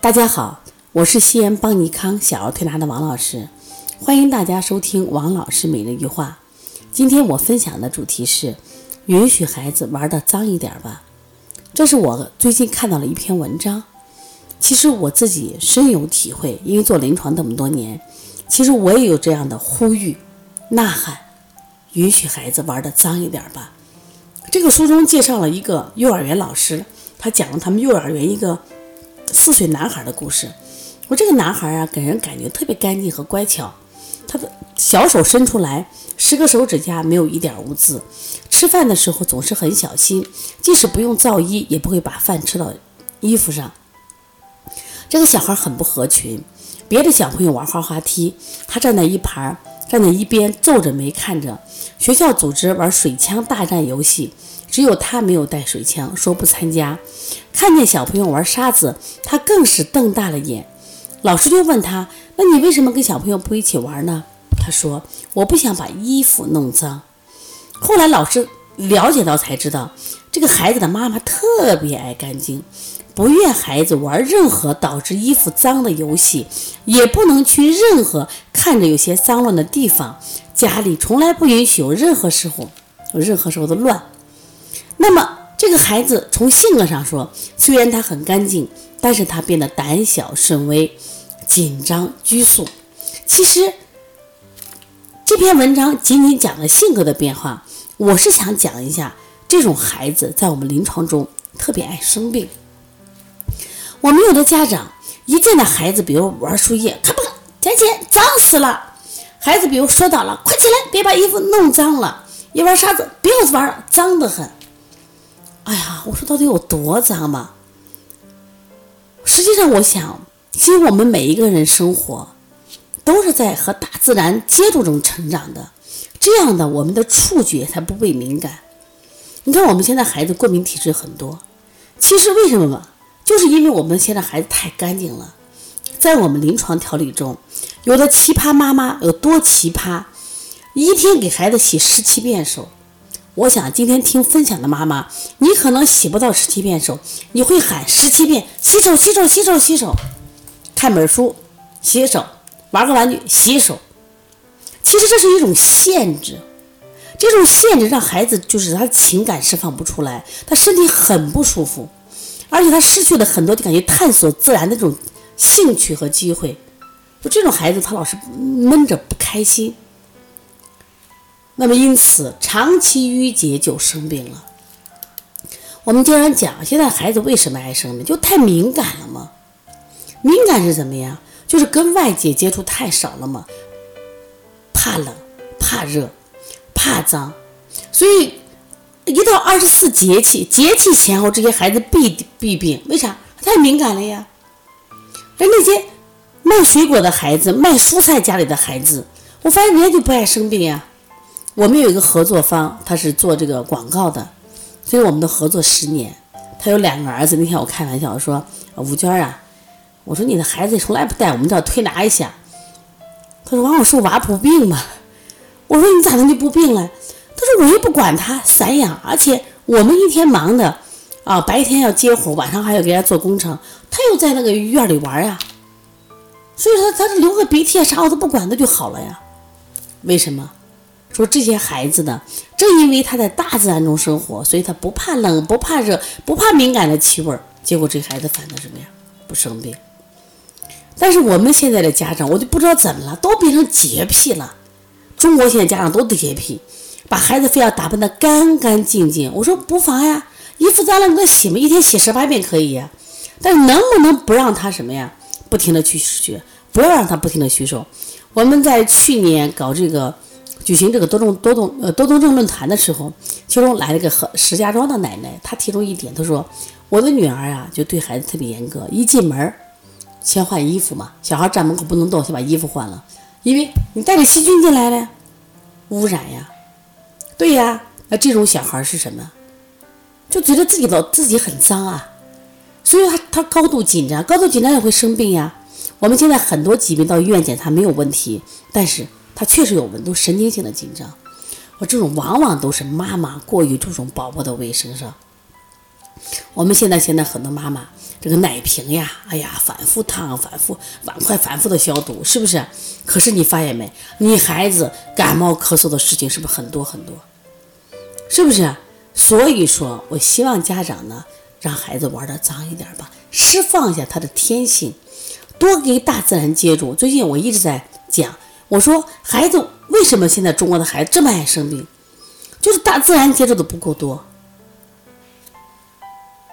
大家好，我是西安邦尼康小儿推拿的王老师，欢迎大家收听王老师每日一句话。今天我分享的主题是：允许孩子玩的脏一点吧。这是我最近看到了一篇文章，其实我自己深有体会，因为做临床这么多年，其实我也有这样的呼吁、呐喊：允许孩子玩的脏一点吧。这个书中介绍了一个幼儿园老师，他讲了他们幼儿园一个。四岁男孩的故事，我这个男孩啊，给人感觉特别干净和乖巧。他的小手伸出来，十个手指甲没有一点污渍。吃饭的时候总是很小心，即使不用皂衣，也不会把饭吃到衣服上。这个小孩很不合群，别的小朋友玩滑滑梯，他站在一旁，站在一边皱着眉看着。学校组织玩水枪大战游戏。只有他没有带水枪，说不参加。看见小朋友玩沙子，他更是瞪大了眼。老师就问他：“那你为什么跟小朋友不一起玩呢？”他说：“我不想把衣服弄脏。”后来老师了解到才知道，这个孩子的妈妈特别爱干净，不愿孩子玩任何导致衣服脏的游戏，也不能去任何看着有些脏乱的地方。家里从来不允许有任何时候有任何时候的乱。那么，这个孩子从性格上说，虽然他很干净，但是他变得胆小慎微、紧张拘束。其实，这篇文章仅仅讲了性格的变化。我是想讲一下，这种孩子在我们临床中特别爱生病。我们有的家长一见到孩子，比如玩树叶，咔吧，姐姐脏死了。孩子比如摔倒了，快起来，别把衣服弄脏了。一玩沙子，不要玩了，脏得很。哎呀，我说到底有多脏嘛？实际上，我想，其实我们每一个人生活都是在和大自然接触中成长的，这样的我们的触觉才不会敏感。你看，我们现在孩子过敏体质很多，其实为什么嘛？就是因为我们现在孩子太干净了。在我们临床调理中，有的奇葩妈妈有多奇葩，一天给孩子洗十七遍手。我想今天听分享的妈妈，你可能洗不到十七遍手，你会喊十七遍洗手洗手洗手洗手，看本书洗手，玩个玩具洗手。其实这是一种限制，这种限制让孩子就是他的情感释放不出来，他身体很不舒服，而且他失去了很多就感觉探索自然的这种兴趣和机会。就这种孩子，他老是闷着不开心。那么，因此长期淤结就生病了。我们经常讲，现在孩子为什么爱生病？就太敏感了吗？敏感是怎么样？就是跟外界接触太少了嘛，怕冷、怕热、怕脏。所以，一到二十四节气，节气前后，这些孩子必必病。为啥？太敏感了呀。而那些卖水果的孩子、卖蔬菜家里的孩子，我发现人家就不爱生病呀。我们有一个合作方，他是做这个广告的，所以我们的合作十年。他有两个儿子。那天我开玩笑我说：“吴娟啊，我说你的孩子从来不带我们这推拿一下。”他说：“王老师，娃不病吗？”我说：“你咋能就不病了？”他说：“我又不管他散养，而且我们一天忙的啊，白天要接活，晚上还要给人家做工程，他又在那个院里玩呀。所以说，他流个鼻涕啊啥我都不管，他就好了呀。为什么？”说这些孩子呢，正因为他在大自然中生活，所以他不怕冷，不怕热，不怕敏感的气味结果这孩子反倒什么呀？不生病。但是我们现在的家长，我就不知道怎么了，都变成洁癖了。中国现在家长都洁癖，把孩子非要打扮得干干净净。我说不妨呀，衣服脏了你再洗嘛，一天洗十八遍可以呀。但是能不能不让他什么呀？不停的去学，不要让他不停的洗手。我们在去年搞这个。举行这个多动多动呃多动症论坛的时候，其中来了个和石家庄的奶奶，她提出一点，她说我的女儿啊，就对孩子特别严格，一进门先换衣服嘛，小孩站门口不能动，先把衣服换了，因为你带着细菌进来了，污染呀，对呀，那这种小孩是什么？就觉得自己老自己很脏啊，所以他他高度紧张，高度紧张也会生病呀。我们现在很多疾病到医院检查没有问题，但是。他确实有温度，神经性的紧张。我这种往往都是妈妈过于注重宝宝的卫生上。我们现在现在很多妈妈，这个奶瓶呀，哎呀，反复烫，反复碗筷反复的消毒，是不是？可是你发现没，你孩子感冒咳嗽的事情是不是很多很多？是不是？所以说我希望家长呢，让孩子玩的脏一点吧，释放一下他的天性，多给大自然接触。最近我一直在讲，我说孩子为什么现在中国的孩子这么爱生病，就是大自然接触的不够多。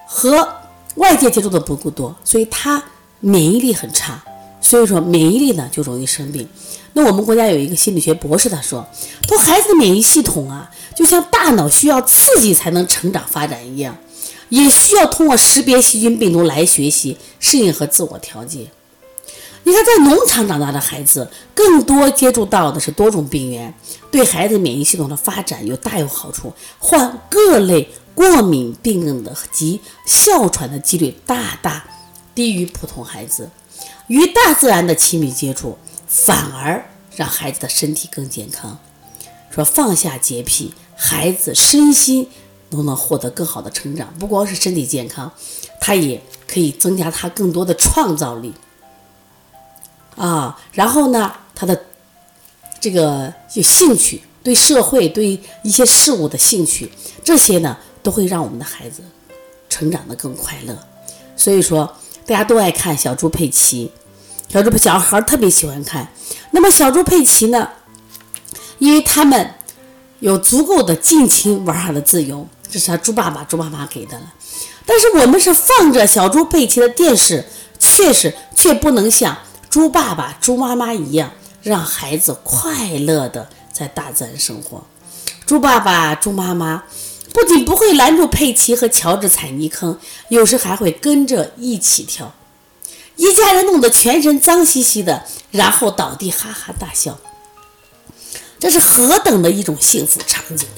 和外界接触的不够多，所以他免疫力很差，所以说免疫力呢就容易生病。那我们国家有一个心理学博士他说，说孩子的免疫系统啊，就像大脑需要刺激才能成长发展一样，也需要通过识别细菌病毒来学习适应和自我调节。你看，在农场长大的孩子，更多接触到的是多种病原，对孩子免疫系统的发展有大有好处，患各类。过敏病的及哮喘的几率大大低于普通孩子，与大自然的亲密接触反而让孩子的身体更健康。说放下洁癖，孩子身心都能获得更好的成长。不光是身体健康，他也可以增加他更多的创造力啊。然后呢，他的这个有兴趣，对社会对一些事物的兴趣，这些呢。都会让我们的孩子成长得更快乐，所以说大家都爱看小猪佩奇，小猪小孩特别喜欢看。那么小猪佩奇呢，因为他们有足够的尽情玩耍的自由，这是他猪爸爸、猪妈妈给的了。但是我们是放着小猪佩奇的电视，确实却不能像猪爸爸、猪妈妈一样，让孩子快乐的在大自然生活。猪爸爸、猪妈妈。不仅不会拦住佩奇和乔治踩泥坑，有时还会跟着一起跳。一家人弄得全身脏兮兮的，然后倒地哈哈大笑。这是何等的一种幸福场景！